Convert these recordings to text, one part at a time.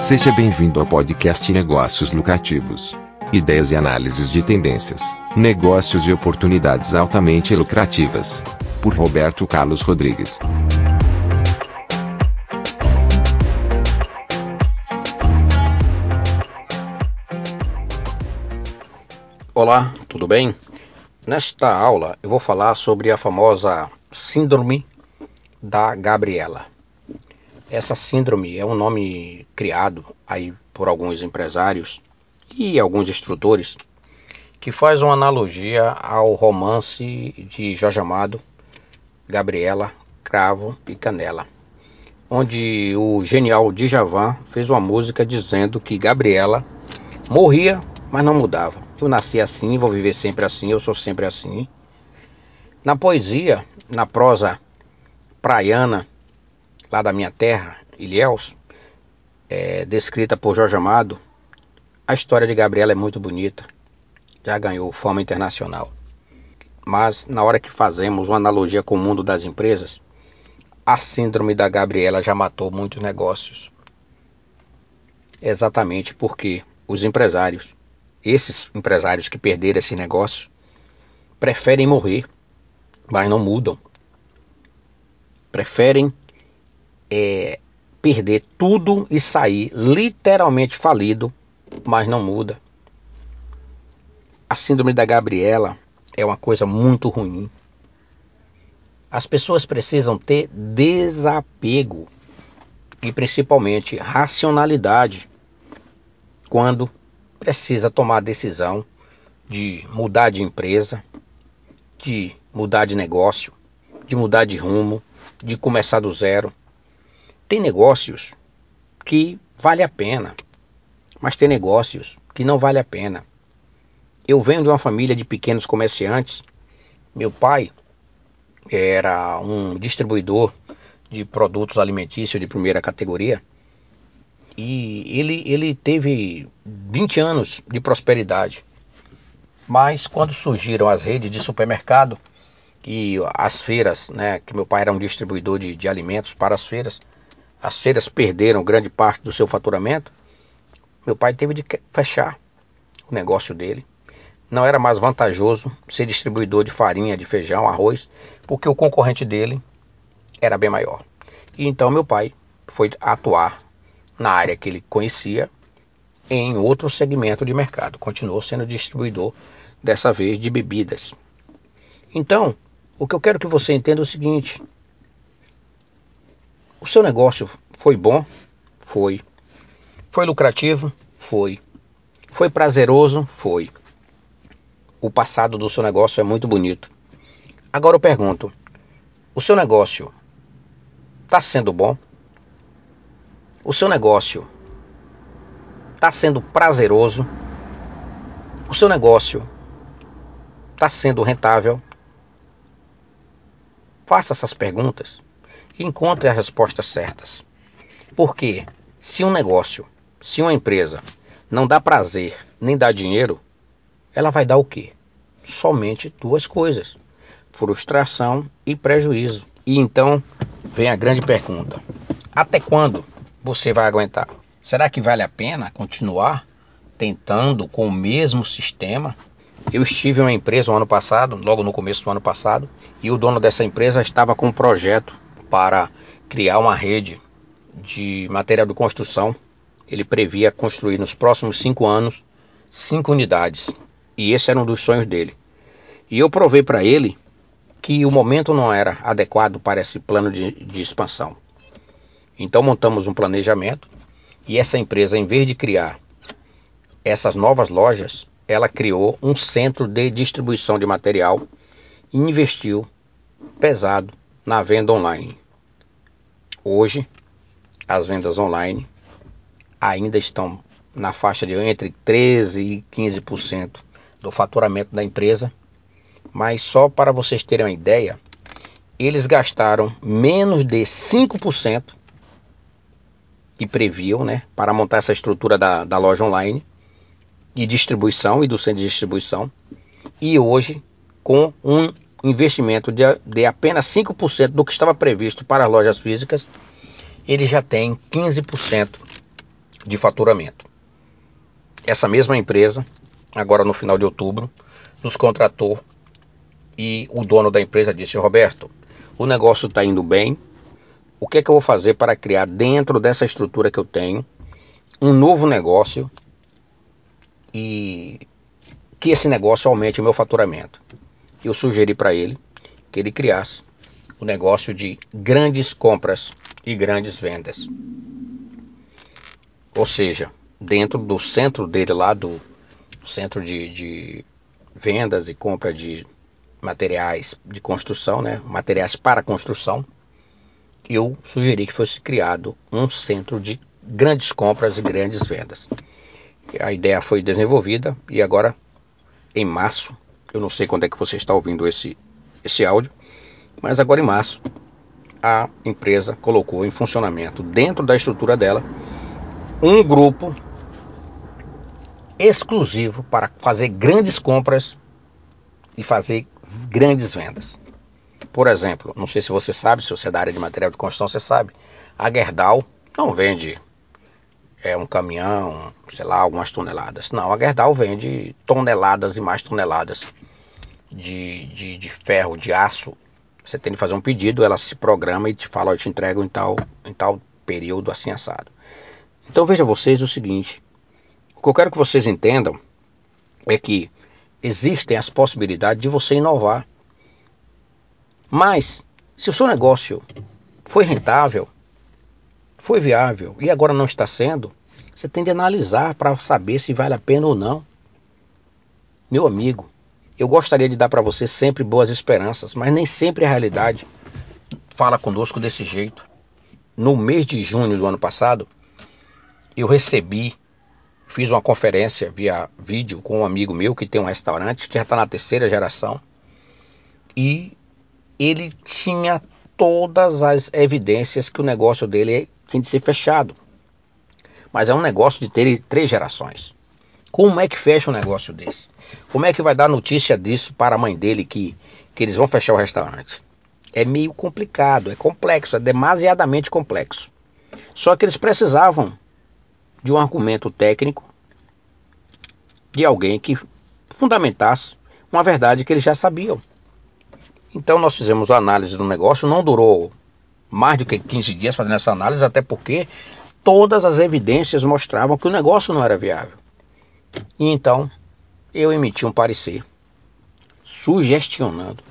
Seja bem-vindo ao podcast Negócios Lucrativos. Ideias e análises de tendências, negócios e oportunidades altamente lucrativas. Por Roberto Carlos Rodrigues. Olá, tudo bem? Nesta aula eu vou falar sobre a famosa Síndrome da Gabriela. Essa síndrome é um nome criado aí por alguns empresários e alguns instrutores que faz uma analogia ao romance de Jorge Amado, Gabriela, Cravo e Canela, onde o genial Djavan fez uma música dizendo que Gabriela morria, mas não mudava. Eu nasci assim, vou viver sempre assim, eu sou sempre assim. Na poesia, na prosa praiana, lá da minha terra, Ilhéus, é, descrita por Jorge Amado, a história de Gabriela é muito bonita. Já ganhou fama internacional. Mas na hora que fazemos uma analogia com o mundo das empresas, a síndrome da Gabriela já matou muitos negócios. Exatamente porque os empresários, esses empresários que perderam esse negócio, preferem morrer, mas não mudam preferem é, perder tudo e sair literalmente falido, mas não muda. A síndrome da Gabriela é uma coisa muito ruim. As pessoas precisam ter desapego e principalmente racionalidade quando precisa tomar a decisão de mudar de empresa, de mudar de negócio, de mudar de rumo, de começar do zero. Tem negócios que vale a pena, mas tem negócios que não vale a pena. Eu venho de uma família de pequenos comerciantes. Meu pai era um distribuidor de produtos alimentícios de primeira categoria. E ele, ele teve 20 anos de prosperidade. Mas quando surgiram as redes de supermercado, e as feiras, né, que meu pai era um distribuidor de, de alimentos para as feiras, as feiras perderam grande parte do seu faturamento, meu pai teve de fechar o negócio dele. Não era mais vantajoso ser distribuidor de farinha, de feijão, arroz, porque o concorrente dele era bem maior. E então meu pai foi atuar na área que ele conhecia em outro segmento de mercado. Continuou sendo distribuidor, dessa vez de bebidas. Então, o que eu quero que você entenda é o seguinte: o seu negócio foi bom? Foi. Foi lucrativo? Foi. Foi prazeroso? Foi. O passado do seu negócio é muito bonito. Agora eu pergunto: o seu negócio está sendo bom? O seu negócio está sendo prazeroso? O seu negócio está sendo rentável? Faça essas perguntas encontre as respostas certas. Porque se um negócio, se uma empresa não dá prazer nem dá dinheiro, ela vai dar o quê? Somente duas coisas: frustração e prejuízo. E então vem a grande pergunta: até quando você vai aguentar? Será que vale a pena continuar tentando com o mesmo sistema eu estive em uma empresa no ano passado, logo no começo do ano passado, e o dono dessa empresa estava com um projeto para criar uma rede de material de construção. Ele previa construir nos próximos cinco anos cinco unidades, e esse era um dos sonhos dele. E eu provei para ele que o momento não era adequado para esse plano de, de expansão. Então montamos um planejamento e essa empresa, em vez de criar essas novas lojas, ela criou um centro de distribuição de material e investiu pesado na venda online. Hoje, as vendas online ainda estão na faixa de entre 13% e 15% do faturamento da empresa, mas só para vocês terem uma ideia, eles gastaram menos de 5% que previam né, para montar essa estrutura da, da loja online de distribuição e do centro de distribuição, e hoje com um investimento de, de apenas 5% do que estava previsto para as lojas físicas, ele já tem 15% de faturamento. Essa mesma empresa, agora no final de outubro, nos contratou e o dono da empresa disse: Roberto, o negócio está indo bem. O que é que eu vou fazer para criar dentro dessa estrutura que eu tenho um novo negócio e que esse negócio aumente o meu faturamento? Eu sugeri para ele que ele criasse o negócio de grandes compras e grandes vendas. Ou seja, dentro do centro dele lá, do centro de, de vendas e compra de materiais de construção, né, materiais para construção, eu sugeri que fosse criado um centro de grandes compras e grandes vendas. A ideia foi desenvolvida e agora, em março, eu não sei quando é que você está ouvindo esse, esse áudio, mas agora em março, a empresa colocou em funcionamento, dentro da estrutura dela, um grupo exclusivo para fazer grandes compras e fazer grandes vendas. Por exemplo, não sei se você sabe, se você é da área de material de construção, você sabe, a Gerdau não vende é, um caminhão, sei lá, algumas toneladas. Não, a Gerdau vende toneladas e mais toneladas de, de, de ferro, de aço. Você tem que fazer um pedido, ela se programa e te fala, eu te entrego em tal, em tal período assim assado. Então veja vocês o seguinte, o que eu quero que vocês entendam é que existem as possibilidades de você inovar. Mas, se o seu negócio foi rentável, foi viável e agora não está sendo, você tem de analisar para saber se vale a pena ou não. Meu amigo, eu gostaria de dar para você sempre boas esperanças, mas nem sempre a realidade fala conosco desse jeito. No mês de junho do ano passado, eu recebi Fiz uma conferência via vídeo com um amigo meu que tem um restaurante que já está na terceira geração. E ele tinha todas as evidências que o negócio dele tinha de ser fechado. Mas é um negócio de ter três gerações. Como é que fecha um negócio desse? Como é que vai dar notícia disso para a mãe dele que, que eles vão fechar o restaurante? É meio complicado, é complexo, é demasiadamente complexo. Só que eles precisavam de um argumento técnico de alguém que fundamentasse uma verdade que eles já sabiam. Então nós fizemos a análise do negócio, não durou mais do que 15 dias fazendo essa análise, até porque todas as evidências mostravam que o negócio não era viável. E então eu emiti um parecer sugestionando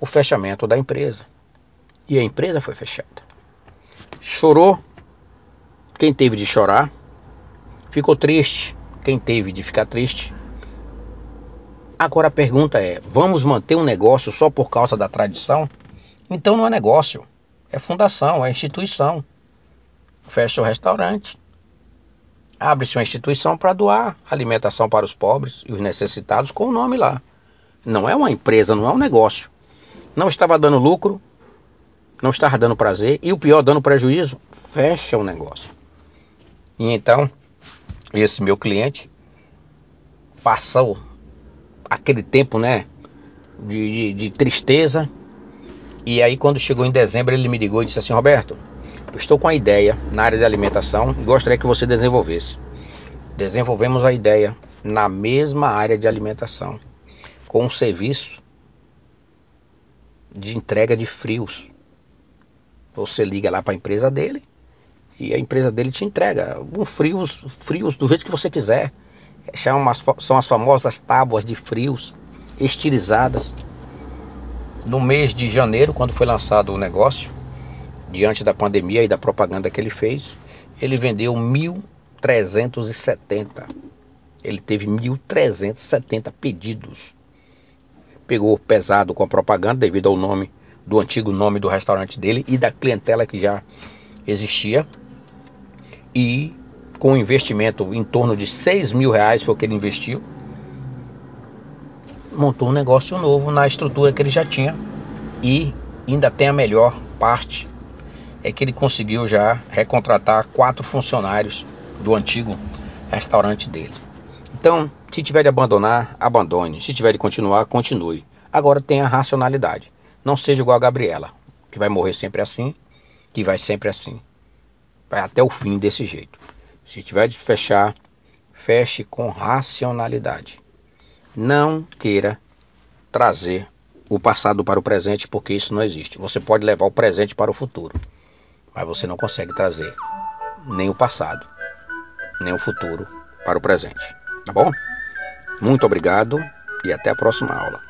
o fechamento da empresa. E a empresa foi fechada. Chorou quem teve de chorar, Ficou triste quem teve de ficar triste. Agora a pergunta é: vamos manter um negócio só por causa da tradição? Então não é negócio, é fundação, é instituição. Fecha o restaurante. Abre-se uma instituição para doar alimentação para os pobres e os necessitados com o nome lá. Não é uma empresa, não é um negócio. Não estava dando lucro, não estava dando prazer e o pior, dando prejuízo. Fecha o negócio. E então esse meu cliente passou aquele tempo, né, de, de, de, tristeza. E aí quando chegou em dezembro ele me ligou e disse assim, Roberto, estou com a ideia na área de alimentação e gostaria que você desenvolvesse. Desenvolvemos a ideia na mesma área de alimentação, com um serviço de entrega de frios. Você liga lá para a empresa dele, e a empresa dele te entrega um frios, frios do jeito que você quiser. São as famosas tábuas de frios estilizadas. No mês de janeiro, quando foi lançado o negócio, diante da pandemia e da propaganda que ele fez, ele vendeu 1.370. Ele teve 1.370 pedidos. Pegou pesado com a propaganda devido ao nome do antigo nome do restaurante dele e da clientela que já existia e com um investimento em torno de 6 mil reais foi o que ele investiu, montou um negócio novo na estrutura que ele já tinha e ainda tem a melhor parte é que ele conseguiu já recontratar quatro funcionários do antigo restaurante dele. Então, se tiver de abandonar, abandone. Se tiver de continuar, continue. Agora tenha racionalidade. Não seja igual a Gabriela, que vai morrer sempre assim, que vai sempre assim vai até o fim desse jeito. Se tiver de fechar, feche com racionalidade. Não queira trazer o passado para o presente, porque isso não existe. Você pode levar o presente para o futuro, mas você não consegue trazer nem o passado, nem o futuro para o presente. Tá bom? Muito obrigado e até a próxima aula.